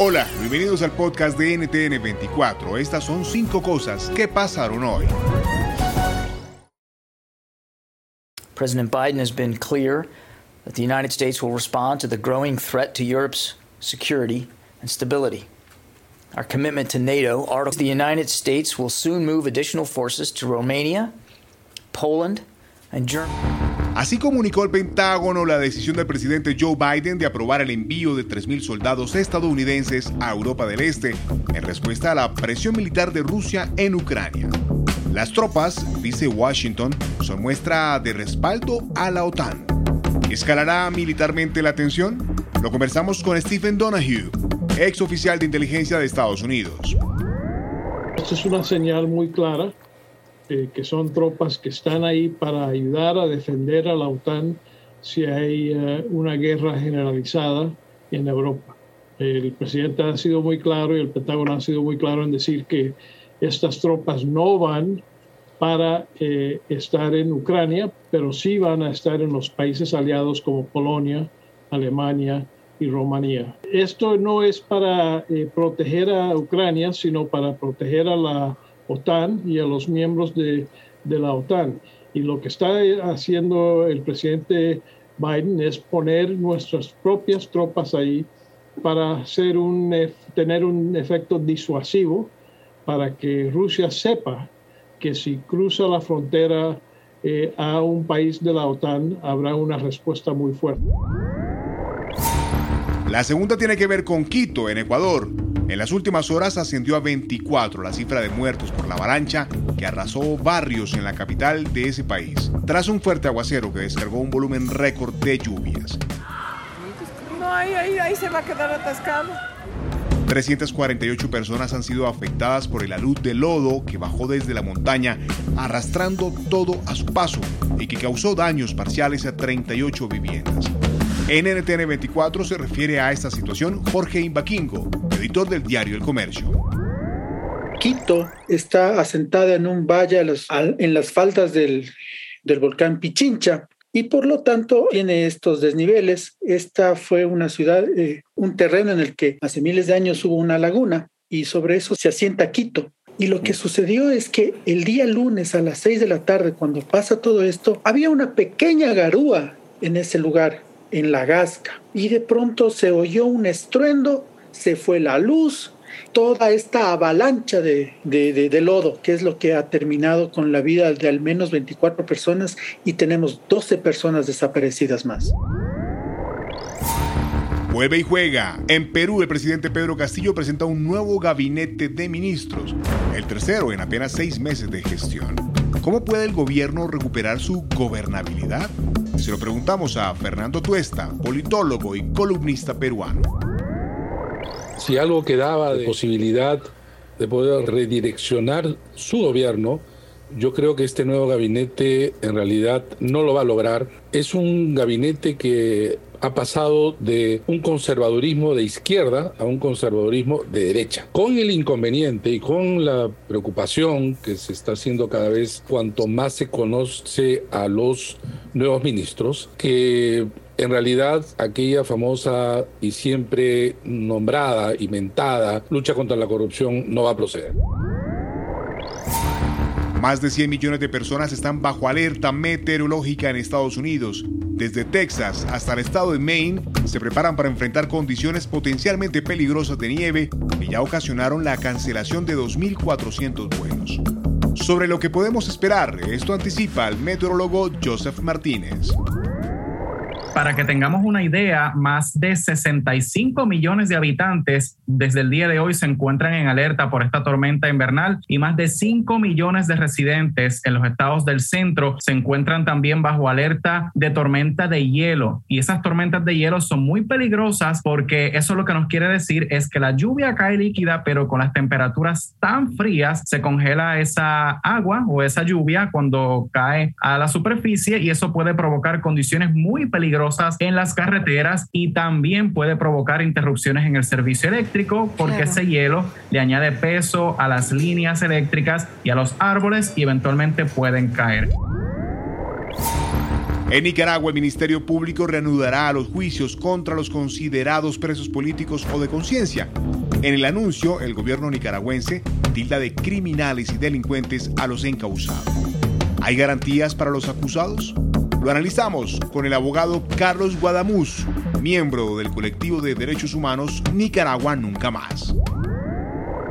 Hola, bienvenidos al podcast de NTN 24. Estas son cinco cosas que pasaron hoy. President Biden has been clear that the United States will respond to the growing threat to Europe's security and stability. Our commitment to NATO the United States will soon move additional forces to Romania, Poland, and Germany. Así comunicó el Pentágono la decisión del presidente Joe Biden de aprobar el envío de 3.000 soldados estadounidenses a Europa del Este en respuesta a la presión militar de Rusia en Ucrania. Las tropas, dice Washington, son muestra de respaldo a la OTAN. ¿Escalará militarmente la tensión? Lo conversamos con Stephen Donahue, ex oficial de inteligencia de Estados Unidos. Esto es una señal muy clara eh, que son tropas que están ahí para ayudar a defender a la OTAN si hay eh, una guerra generalizada en Europa. El presidente ha sido muy claro y el Pentágono ha sido muy claro en decir que estas tropas no van para eh, estar en Ucrania, pero sí van a estar en los países aliados como Polonia, Alemania y Rumanía. Esto no es para proteger a Ucrania, sino para proteger a la OTAN y a los miembros de, de la OTAN. Y lo que está haciendo el presidente Biden es poner nuestras propias tropas ahí para hacer un, tener un efecto disuasivo para que Rusia sepa que si cruza la frontera eh, a un país de la OTAN habrá una respuesta muy fuerte. La segunda tiene que ver con Quito, en Ecuador. En las últimas horas ascendió a 24 la cifra de muertos por la avalancha que arrasó barrios en la capital de ese país, tras un fuerte aguacero que descargó un volumen récord de lluvias. No, ahí, ahí, ahí se va a quedar atascado. 348 personas han sido afectadas por el alud de lodo que bajó desde la montaña, arrastrando todo a su paso y que causó daños parciales a 38 viviendas. En NTN 24 se refiere a esta situación Jorge Imbaquingo, editor del diario El Comercio. Quito está asentada en un valle en las faldas del, volcán Pichincha y por lo tanto tiene estos desniveles. Esta fue una ciudad, eh, un terreno en el que hace miles de años hubo una laguna y sobre eso se asienta Quito. Y lo que sucedió es que el día lunes a las seis de la tarde, cuando pasa todo esto, había una pequeña garúa en ese lugar en la Gasca y de pronto se oyó un estruendo, se fue la luz, toda esta avalancha de, de, lodo, que es lo que ha terminado con la vida de al menos 24 personas y tenemos 12 personas desaparecidas más. Vuelve y juega. En Perú, el presidente Pedro Castillo presenta un nuevo gabinete de ministros, el tercero en apenas seis meses de gestión. ¿Cómo puede el gobierno recuperar su gobernabilidad? Se lo preguntamos a Fernando Tuesta, politólogo y columnista peruano. Si algo quedaba de posibilidad de poder redireccionar su gobierno, yo creo que este nuevo gabinete en realidad no lo va a lograr. Es un gabinete que ha pasado de un conservadurismo de izquierda a un conservadurismo de derecha, con el inconveniente y con la preocupación que se está haciendo cada vez cuanto más se conoce a los nuevos ministros, que en realidad aquella famosa y siempre nombrada y mentada lucha contra la corrupción no va a proceder. Más de 100 millones de personas están bajo alerta meteorológica en Estados Unidos Desde Texas hasta el estado de Maine se preparan para enfrentar condiciones potencialmente peligrosas de nieve que ya ocasionaron la cancelación de 2.400 vuelos. Sobre lo que podemos esperar, esto anticipa el meteorólogo Joseph Martínez. Para que tengamos una idea, más de 65 millones de habitantes desde el día de hoy se encuentran en alerta por esta tormenta invernal y más de 5 millones de residentes en los estados del centro se encuentran también bajo alerta de tormenta de hielo. Y esas tormentas de hielo son muy peligrosas porque eso lo que nos quiere decir es que la lluvia cae líquida, pero con las temperaturas tan frías se congela esa agua o esa lluvia cuando cae a la superficie y eso puede provocar condiciones muy peligrosas en las carreteras y también puede provocar interrupciones en el servicio eléctrico porque ese hielo le añade peso a las líneas eléctricas y a los árboles y eventualmente pueden caer. En Nicaragua, el Ministerio Público reanudará los juicios contra los considerados presos políticos o de conciencia. En el anuncio, el gobierno nicaragüense tilda de criminales y delincuentes a los encausados. ¿Hay garantías para los acusados? Lo analizamos con el abogado Carlos Guadamuz, miembro del colectivo de derechos humanos Nicaragua Nunca Más.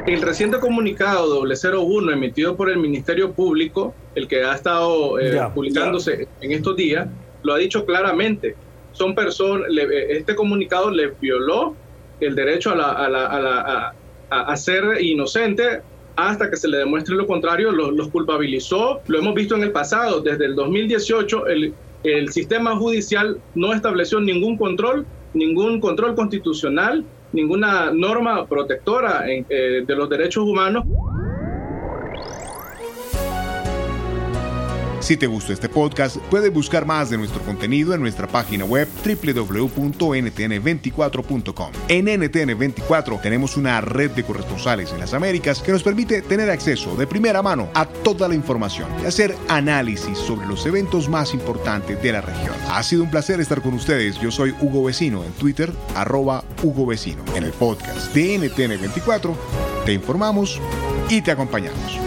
El reciente comunicado 001 emitido por el Ministerio Público, el que ha estado eh, publicándose en estos días, lo ha dicho claramente. Son personas, este comunicado le violó el derecho a, a ser inocente hasta que se le demuestre lo contrario, los, culpabilizó. Lo hemos visto en el pasado, desde el 2018 el, el sistema judicial no estableció ningún control, ningún control constitucional, ninguna norma protectora eh, de los derechos humanos. Si te gustó este podcast, puedes buscar más de nuestro contenido en nuestra página web www.ntn24.com. En NTN24 tenemos una red de corresponsales en las Américas que nos permite tener acceso de primera mano a toda la información y hacer análisis sobre los eventos más importantes de la región. Ha sido un placer estar con ustedes. Yo soy Hugo Vecino en Twitter, arroba Hugo Vecino. En el podcast de NTN24 te informamos y te acompañamos.